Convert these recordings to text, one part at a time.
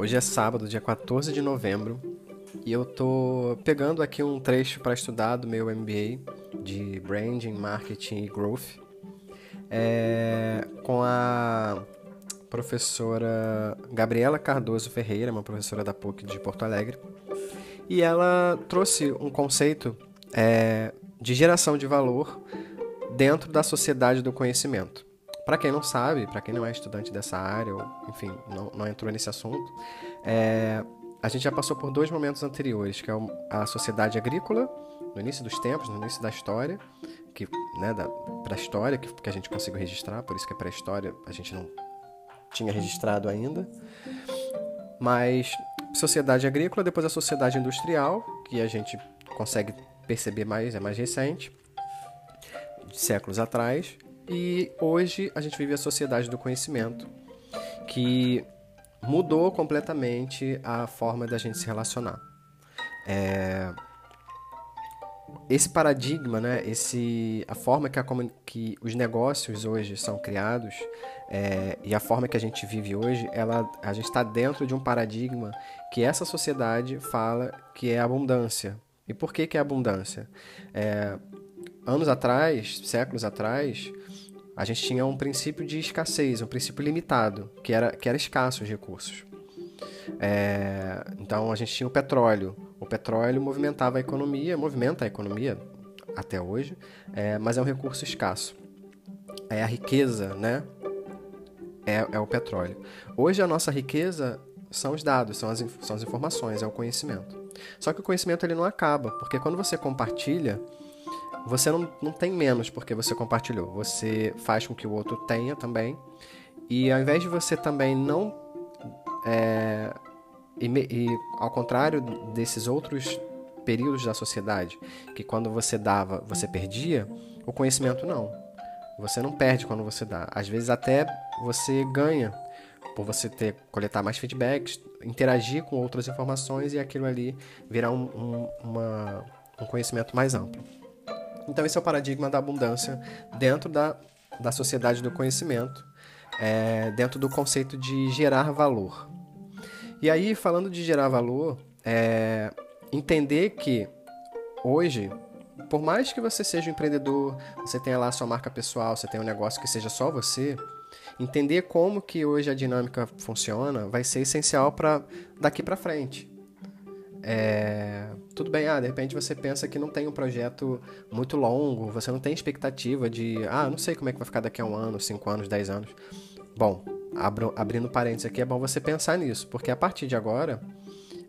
Hoje é sábado, dia 14 de novembro, e eu tô pegando aqui um trecho para estudar do meu MBA de Branding, Marketing e Growth é, com a professora Gabriela Cardoso Ferreira, uma professora da PUC de Porto Alegre, e ela trouxe um conceito é, de geração de valor dentro da sociedade do conhecimento. Para quem não sabe, para quem não é estudante dessa área, ou enfim, não, não entrou nesse assunto, é, a gente já passou por dois momentos anteriores, que é a sociedade agrícola, no início dos tempos, no início da história, que, né, da pré-história, que, que a gente conseguiu registrar, por isso que é pré-história, a gente não tinha registrado ainda. Mas sociedade agrícola, depois a sociedade industrial, que a gente consegue perceber mais, é mais recente, séculos atrás, e hoje a gente vive a sociedade do conhecimento, que mudou completamente a forma da gente se relacionar. É... Esse paradigma, né, esse, a forma que, a, que os negócios hoje são criados é, e a forma que a gente vive hoje, ela, a gente está dentro de um paradigma que essa sociedade fala que é abundância. E por que, que é abundância? É, anos atrás, séculos atrás, a gente tinha um princípio de escassez, um princípio limitado, que era, que era escasso os recursos. É, então a gente tinha o petróleo. O petróleo movimentava a economia, movimenta a economia até hoje, é, mas é um recurso escasso. É a riqueza, né? É, é o petróleo. Hoje a nossa riqueza são os dados, são as, são as informações, é o conhecimento. Só que o conhecimento ele não acaba, porque quando você compartilha, você não, não tem menos porque você compartilhou. Você faz com que o outro tenha também. E ao invés de você também não. É, e, e ao contrário desses outros períodos da sociedade, que quando você dava, você perdia, o conhecimento não. Você não perde quando você dá. Às vezes até você ganha por você ter coletar mais feedbacks, interagir com outras informações e aquilo ali virar um, um, uma, um conhecimento mais amplo. Então, esse é o paradigma da abundância dentro da, da sociedade do conhecimento, é, dentro do conceito de gerar valor. E aí, falando de gerar valor, é, entender que hoje, por mais que você seja um empreendedor, você tenha lá sua marca pessoal, você tenha um negócio que seja só você, entender como que hoje a dinâmica funciona vai ser essencial para daqui para frente. É, tudo bem, ah, de repente você pensa que não tem um projeto muito longo, você não tem expectativa de, ah, não sei como é que vai ficar daqui a um ano, cinco anos, dez anos. Bom, abro, abrindo parênteses aqui, é bom você pensar nisso, porque a partir de agora,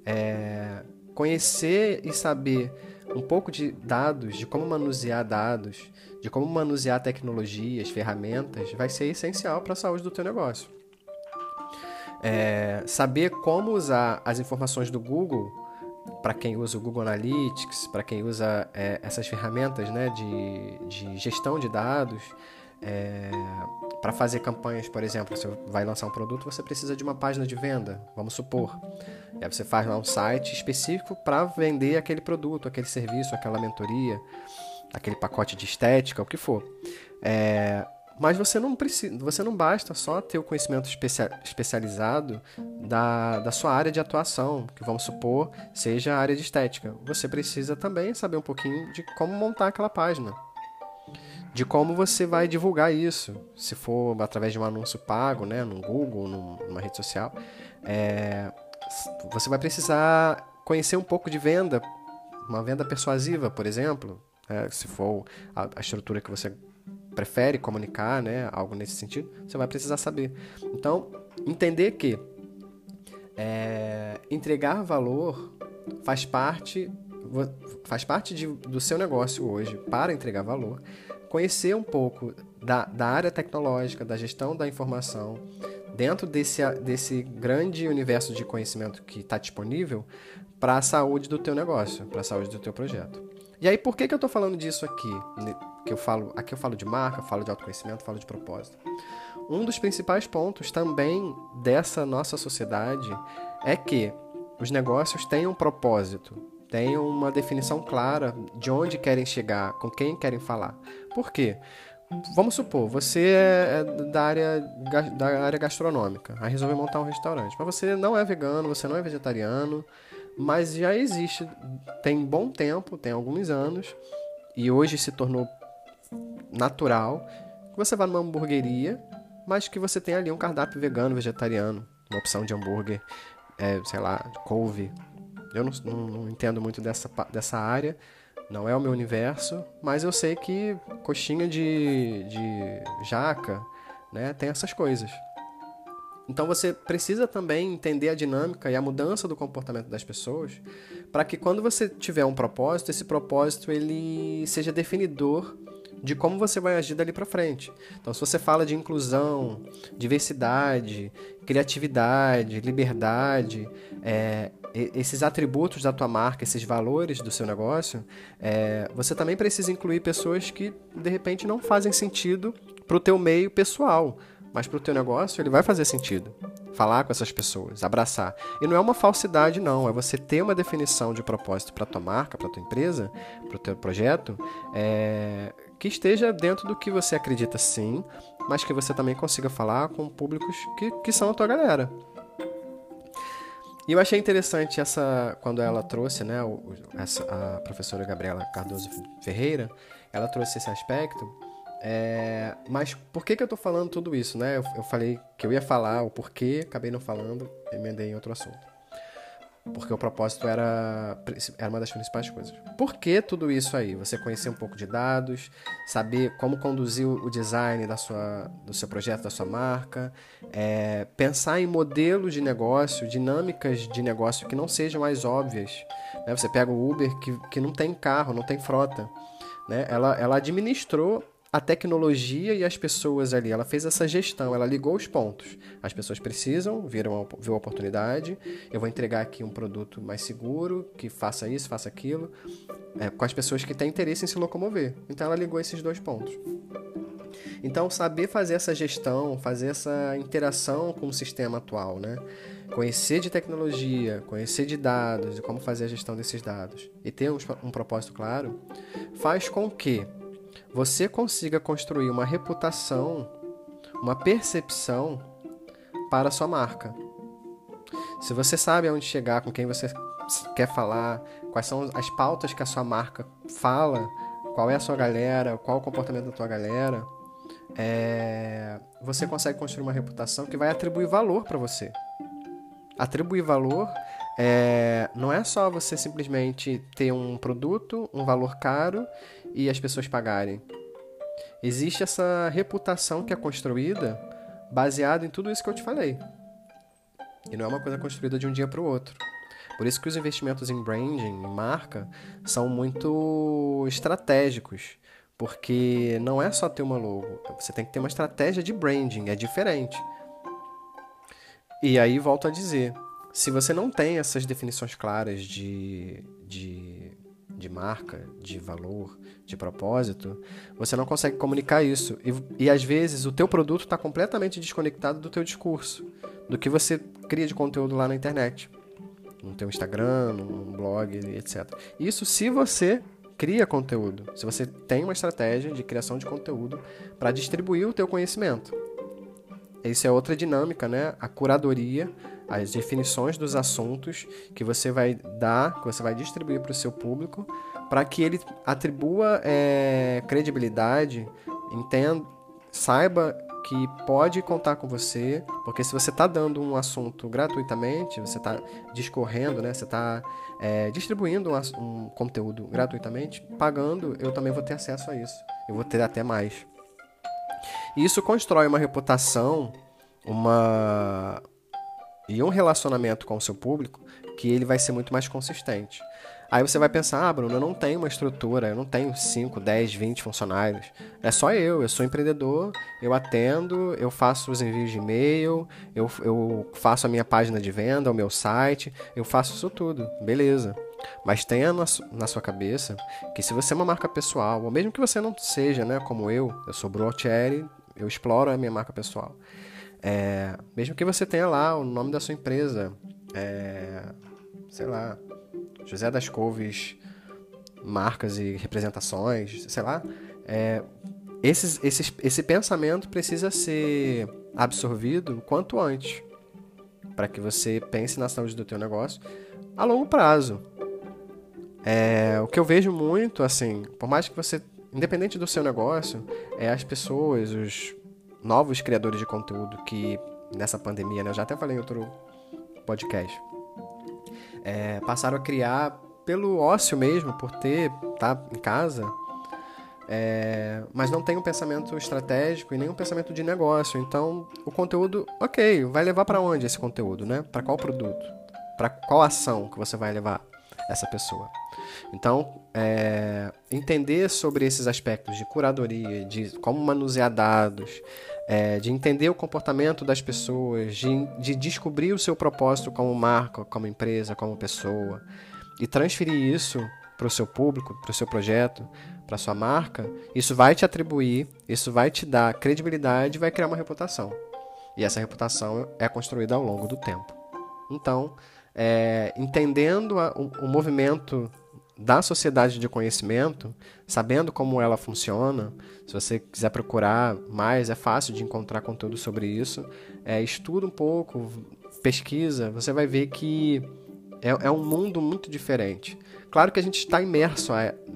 é, conhecer e saber um pouco de dados, de como manusear dados, de como manusear tecnologias, ferramentas, vai ser essencial para a saúde do teu negócio. É, saber como usar as informações do Google para quem usa o Google Analytics, para quem usa é, essas ferramentas né, de, de gestão de dados, é, para fazer campanhas, por exemplo, você vai lançar um produto, você precisa de uma página de venda, vamos supor. E aí você faz lá um site específico para vender aquele produto, aquele serviço, aquela mentoria, aquele pacote de estética, o que for. É, mas você não precisa, você não basta só ter o conhecimento especializado da, da sua área de atuação, que vamos supor seja a área de estética. Você precisa também saber um pouquinho de como montar aquela página. De como você vai divulgar isso, se for através de um anúncio pago, né, no Google, numa rede social, é, você vai precisar conhecer um pouco de venda, uma venda persuasiva, por exemplo, é, se for a, a estrutura que você prefere comunicar, né, algo nesse sentido, você vai precisar saber. Então, entender que é, entregar valor faz parte faz parte de, do seu negócio hoje para entregar valor, conhecer um pouco da, da área tecnológica, da gestão da informação, dentro desse, desse grande universo de conhecimento que está disponível para a saúde do teu negócio, para a saúde do teu projeto. E aí, por que, que eu estou falando disso aqui? Que eu falo, aqui eu falo de marca, falo de autoconhecimento, falo de propósito. Um dos principais pontos também dessa nossa sociedade é que os negócios têm um propósito, tenham uma definição clara de onde querem chegar, com quem querem falar. Por quê? vamos supor, você é da área, da área gastronômica, aí resolveu montar um restaurante. Mas você não é vegano, você não é vegetariano, mas já existe, tem bom tempo, tem alguns anos, e hoje se tornou natural que você vá numa hamburgueria, mas que você tem ali um cardápio vegano, vegetariano, uma opção de hambúrguer, é, sei lá, couve. Eu não, não, não entendo muito dessa, dessa área, não é o meu universo, mas eu sei que coxinha de, de jaca, né, tem essas coisas. Então você precisa também entender a dinâmica e a mudança do comportamento das pessoas, para que quando você tiver um propósito, esse propósito ele seja definidor de como você vai agir dali para frente. Então, se você fala de inclusão, diversidade, criatividade, liberdade, é, esses atributos da tua marca, esses valores do seu negócio, é, você também precisa incluir pessoas que de repente não fazem sentido para o teu meio pessoal, mas para o teu negócio ele vai fazer sentido. Falar com essas pessoas, abraçar. E não é uma falsidade, não. É você ter uma definição de propósito para tua marca, para tua empresa, para o teu projeto, é, que esteja dentro do que você acredita sim, mas que você também consiga falar com públicos que, que são a tua galera. E eu achei interessante essa quando ela trouxe, né, essa, a professora Gabriela Cardoso Ferreira, ela trouxe esse aspecto. É, mas por que, que eu estou falando tudo isso, né? Eu, eu, falei que eu ia falar o porquê, acabei não falando, emendei em outro assunto. Porque o propósito era, era uma das principais coisas. Por que tudo isso aí? Você conhecer um pouco de dados, saber como conduzir o design da sua, do seu projeto, da sua marca, é, pensar em modelos de negócio, dinâmicas de negócio que não sejam mais óbvias. Né? Você pega o Uber que, que não tem carro, não tem frota. Né? Ela, ela administrou a tecnologia e as pessoas ali. Ela fez essa gestão, ela ligou os pontos. As pessoas precisam, viram, viu a oportunidade. Eu vou entregar aqui um produto mais seguro, que faça isso, faça aquilo, é, com as pessoas que têm interesse em se locomover. Então ela ligou esses dois pontos. Então, saber fazer essa gestão, fazer essa interação com o sistema atual, né? Conhecer de tecnologia, conhecer de dados, de como fazer a gestão desses dados e ter um, um propósito claro, faz com que você consiga construir uma reputação, uma percepção para a sua marca. Se você sabe aonde chegar, com quem você quer falar, quais são as pautas que a sua marca fala, qual é a sua galera, qual o comportamento da tua galera, é... você consegue construir uma reputação que vai atribuir valor para você. Atribuir valor é... não é só você simplesmente ter um produto, um valor caro e as pessoas pagarem. Existe essa reputação que é construída baseada em tudo isso que eu te falei. E não é uma coisa construída de um dia para o outro. Por isso que os investimentos em branding, em marca, são muito estratégicos. Porque não é só ter uma logo, você tem que ter uma estratégia de branding, é diferente. E aí volto a dizer, se você não tem essas definições claras de, de de marca, de valor, de propósito, você não consegue comunicar isso. E, e às vezes o teu produto está completamente desconectado do teu discurso, do que você cria de conteúdo lá na internet, no teu Instagram, no blog, etc. Isso se você cria conteúdo, se você tem uma estratégia de criação de conteúdo para distribuir o teu conhecimento. Isso é outra dinâmica, né? A curadoria as definições dos assuntos que você vai dar, que você vai distribuir para o seu público, para que ele atribua é, credibilidade, entenda, saiba que pode contar com você, porque se você está dando um assunto gratuitamente, você está discorrendo, né? Você está é, distribuindo um, um, conteúdo gratuitamente, pagando, eu também vou ter acesso a isso. Eu vou ter até mais. E isso constrói uma reputação, uma, e um relacionamento com o seu público que ele vai ser muito mais consistente. Aí você vai pensar, ah, Bruno, eu não tenho uma estrutura, eu não tenho 5, 10, 20 funcionários. É só eu, eu sou empreendedor, eu atendo, eu faço os envios de e-mail, eu, eu faço a minha página de venda, o meu site, eu faço isso tudo, beleza. Mas tenha na, na sua cabeça que se você é uma marca pessoal, ou mesmo que você não seja, né, como eu, eu sou Bruno Altieri, eu exploro a minha marca pessoal. É, mesmo que você tenha lá o nome da sua empresa, é, sei lá, José das Couves, marcas e representações, sei lá, é, esses, esses, esse pensamento precisa ser absorvido quanto antes, para que você pense na saúde do teu negócio a longo prazo. É, o que eu vejo muito, assim, por mais que você, independente do seu negócio, é as pessoas, os novos criadores de conteúdo que nessa pandemia, né, eu já até falei em outro podcast, é, passaram a criar pelo ócio mesmo, por ter tá em casa, é, mas não tem um pensamento estratégico e nem um pensamento de negócio. Então, o conteúdo, ok, vai levar para onde esse conteúdo, né? Para qual produto? Para qual ação que você vai levar essa pessoa? Então, é, entender sobre esses aspectos de curadoria, de como manusear dados, é, de entender o comportamento das pessoas, de, de descobrir o seu propósito como marca, como empresa, como pessoa, e transferir isso para o seu público, para o seu projeto, para sua marca, isso vai te atribuir, isso vai te dar credibilidade vai criar uma reputação. E essa reputação é construída ao longo do tempo. Então, é, entendendo a, o, o movimento da sociedade de conhecimento, sabendo como ela funciona, se você quiser procurar mais, é fácil de encontrar conteúdo sobre isso. É, estuda um pouco, pesquisa, você vai ver que é, é um mundo muito diferente. Claro que a gente está imerso,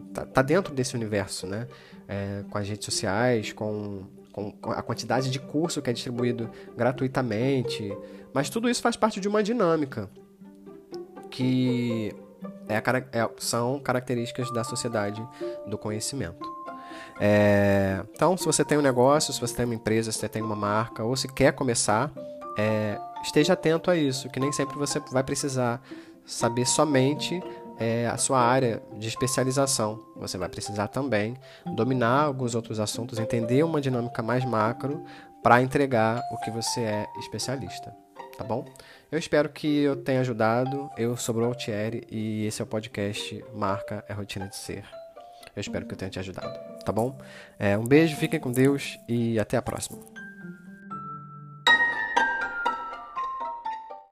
está tá dentro desse universo, né? É, com as redes sociais, com, com a quantidade de curso que é distribuído gratuitamente, mas tudo isso faz parte de uma dinâmica que é, é, são características da sociedade do conhecimento. É, então, se você tem um negócio, se você tem uma empresa, se você tem uma marca, ou se quer começar, é, esteja atento a isso, que nem sempre você vai precisar saber somente é, a sua área de especialização. Você vai precisar também dominar alguns outros assuntos, entender uma dinâmica mais macro para entregar o que você é especialista tá bom? Eu espero que eu tenha ajudado. Eu sou o Altieri e esse é o podcast Marca é Rotina de Ser. Eu espero que eu tenha te ajudado, tá bom? É, um beijo, fiquem com Deus e até a próxima.